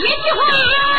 别废话